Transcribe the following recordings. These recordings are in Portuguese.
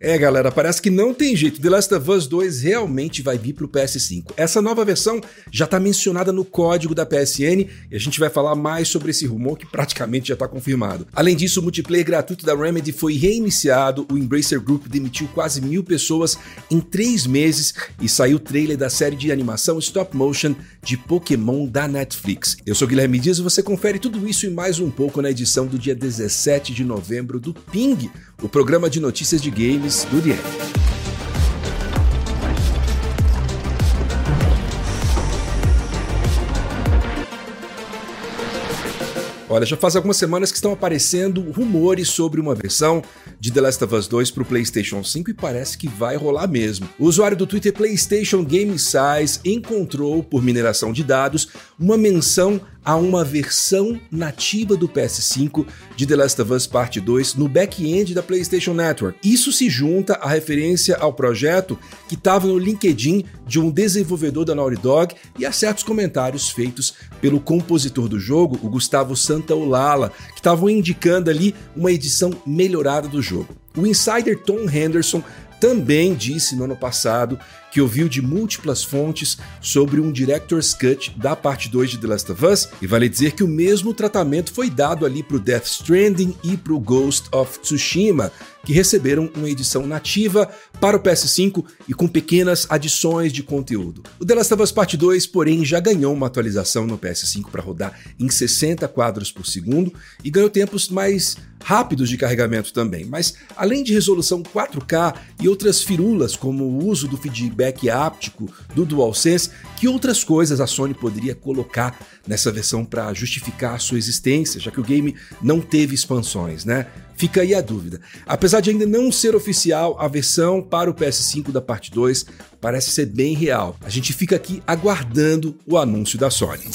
É, galera, parece que não tem jeito. The Last of Us 2 realmente vai vir pro PS5. Essa nova versão já tá mencionada no código da PSN e a gente vai falar mais sobre esse rumor que praticamente já tá confirmado. Além disso, o multiplayer gratuito da Remedy foi reiniciado, o Embracer Group demitiu quase mil pessoas em três meses e saiu o trailer da série de animação stop motion de Pokémon da Netflix. Eu sou Guilherme Dias e você confere tudo isso e mais um pouco na edição do dia 17 de novembro do Ping, o programa de notícias de games do The Olha, já faz algumas semanas que estão aparecendo rumores sobre uma versão de The Last of Us 2 para o PlayStation 5 e parece que vai rolar mesmo. O usuário do Twitter PlayStation Game Size encontrou, por mineração de dados, uma menção a uma versão nativa do PS5 de The Last of Us Part 2 no back-end da PlayStation Network. Isso se junta à referência ao projeto que estava no LinkedIn de um desenvolvedor da Naughty Dog e a certos comentários feitos pelo compositor do jogo, o Gustavo Santaolalla, que estavam indicando ali uma edição melhorada do jogo. O insider Tom Henderson também disse no ano passado que ouviu de múltiplas fontes sobre um Director's Cut da parte 2 de The Last of Us, e vale dizer que o mesmo tratamento foi dado ali para o Death Stranding e para o Ghost of Tsushima, que receberam uma edição nativa para o PS5 e com pequenas adições de conteúdo. O The Last of Us Part 2, porém, já ganhou uma atualização no PS5 para rodar em 60 quadros por segundo e ganhou tempos mais rápidos de carregamento também. Mas além de resolução 4K e outras firulas como o uso do feedback áptico do DualSense, que outras coisas a Sony poderia colocar nessa versão para justificar a sua existência, já que o game não teve expansões, né? Fica aí a dúvida. Apesar de ainda não ser oficial, a versão para o PS5 da parte 2 parece ser bem real. A gente fica aqui aguardando o anúncio da Sony.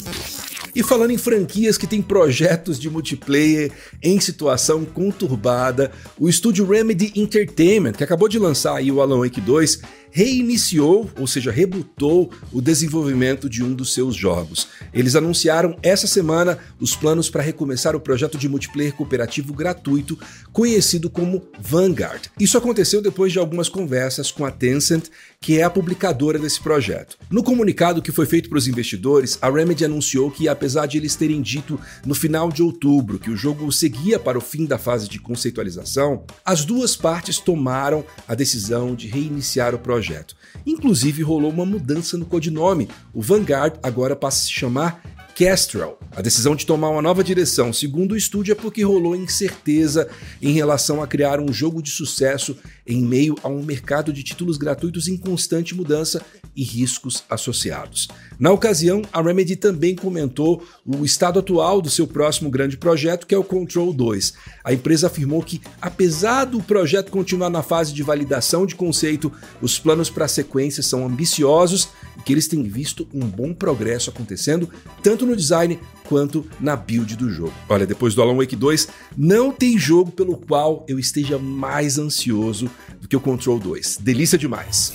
E falando em franquias que têm projetos de multiplayer em situação conturbada, o estúdio Remedy Entertainment, que acabou de lançar aí o Alan Wake 2, reiniciou, ou seja, rebutou o desenvolvimento de um dos seus jogos. Eles anunciaram essa semana os planos para recomeçar o projeto de multiplayer cooperativo gratuito conhecido como Vanguard. Isso aconteceu depois de algumas conversas com a Tencent, que é a publicadora desse projeto. No comunicado que foi feito para os investidores, a Remedy anunciou que, apesar de eles terem dito no final de outubro que o jogo seguia para o fim da fase de conceitualização, as duas partes tomaram a decisão de reiniciar o projeto. Inclusive rolou uma mudança no codinome. O Vanguard agora passa a se chamar Kestrel. A decisão de tomar uma nova direção, segundo o estúdio, é porque rolou incerteza em relação a criar um jogo de sucesso em meio a um mercado de títulos gratuitos em constante mudança e riscos associados. Na ocasião, a Remedy também comentou o estado atual do seu próximo grande projeto, que é o Control 2. A empresa afirmou que, apesar do projeto continuar na fase de validação de conceito, os planos para a sequência são ambiciosos e que eles têm visto um bom progresso acontecendo, tanto no design quanto na build do jogo. Olha, depois do Alan Wake 2, não tem jogo pelo qual eu esteja mais ansioso do que o Control 2. Delícia demais.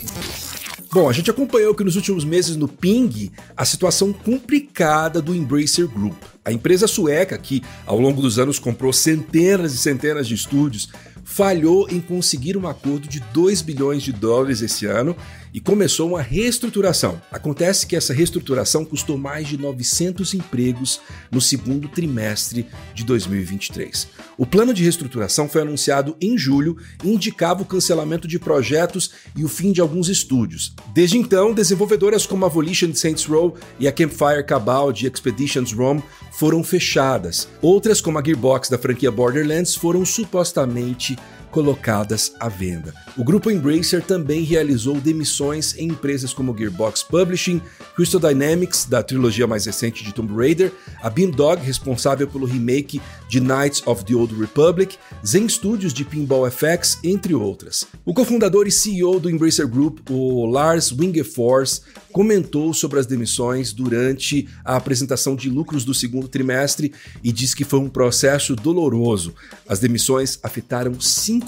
Bom, a gente acompanhou que nos últimos meses no Ping a situação complicada do Embracer Group. A empresa sueca, que ao longo dos anos comprou centenas e centenas de estúdios, falhou em conseguir um acordo de 2 bilhões de dólares esse ano e começou uma reestruturação. Acontece que essa reestruturação custou mais de 900 empregos no segundo trimestre de 2023. O plano de reestruturação foi anunciado em julho e indicava o cancelamento de projetos e o fim de alguns estúdios. Desde então, desenvolvedoras como a Volition Saints Row e a Campfire Cabal de Expeditions Rome foram fechadas. Outras, como a Gearbox da franquia Borderlands, foram supostamente colocadas à venda. O grupo Embracer também realizou demissões em empresas como Gearbox Publishing, Crystal Dynamics, da trilogia mais recente de Tomb Raider, a Beamdog, responsável pelo remake de Knights of the Old Republic, Zen Studios de Pinball FX, entre outras. O cofundador e CEO do Embracer Group, o Lars Wingefors, comentou sobre as demissões durante a apresentação de lucros do segundo trimestre e disse que foi um processo doloroso. As demissões afetaram 5%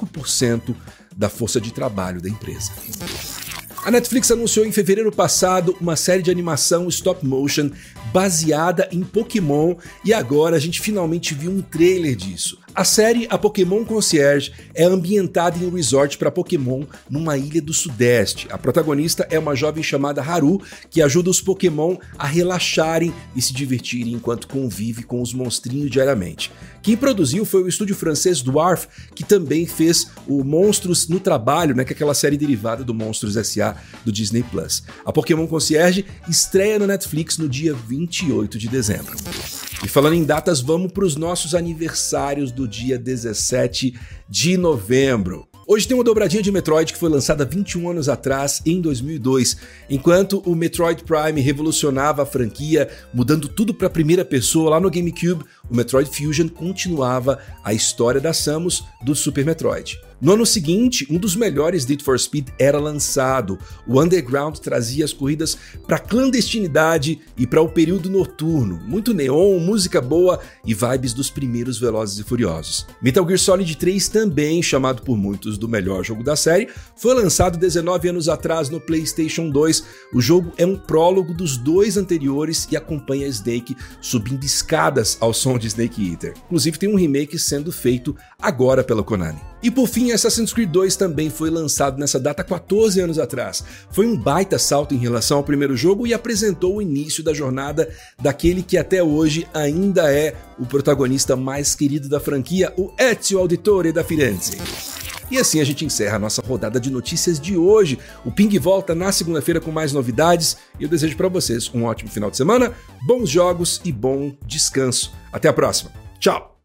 da força de trabalho da empresa. A Netflix anunciou em fevereiro passado uma série de animação stop motion baseada em Pokémon e agora a gente finalmente viu um trailer disso. A série A Pokémon Concierge é ambientada em um resort para Pokémon numa ilha do Sudeste. A protagonista é uma jovem chamada Haru que ajuda os Pokémon a relaxarem e se divertirem enquanto convive com os monstrinhos diariamente. Quem produziu foi o estúdio francês Dwarf, que também fez o Monstros no Trabalho, né, que é aquela série derivada do Monstros S.A. do Disney Plus. A Pokémon Concierge estreia no Netflix no dia 28 de dezembro. E falando em datas, vamos para os nossos aniversários do dia 17 de novembro. Hoje tem uma dobradinha de Metroid que foi lançada 21 anos atrás, em 2002. Enquanto o Metroid Prime revolucionava a franquia, mudando tudo para primeira pessoa lá no GameCube, o Metroid Fusion continuava a história da Samus do Super Metroid. No ano seguinte, um dos melhores Need for Speed era lançado. O Underground trazia as corridas para clandestinidade e para o período noturno. Muito neon, música boa e vibes dos primeiros Velozes e Furiosos. Metal Gear Solid 3 também, chamado por muitos do melhor jogo da série, foi lançado 19 anos atrás no PlayStation 2. O jogo é um prólogo dos dois anteriores e acompanha Snake subindo escadas ao som de Snake Eater. Inclusive tem um remake sendo feito agora pela Konami. E por fim, Assassin's Creed 2 também foi lançado nessa data 14 anos atrás. Foi um baita salto em relação ao primeiro jogo e apresentou o início da jornada daquele que até hoje ainda é o protagonista mais querido da franquia, o Ezio Auditore da Firenze. E assim a gente encerra a nossa rodada de notícias de hoje. O Ping volta na segunda-feira com mais novidades e eu desejo para vocês um ótimo final de semana, bons jogos e bom descanso. Até a próxima. Tchau!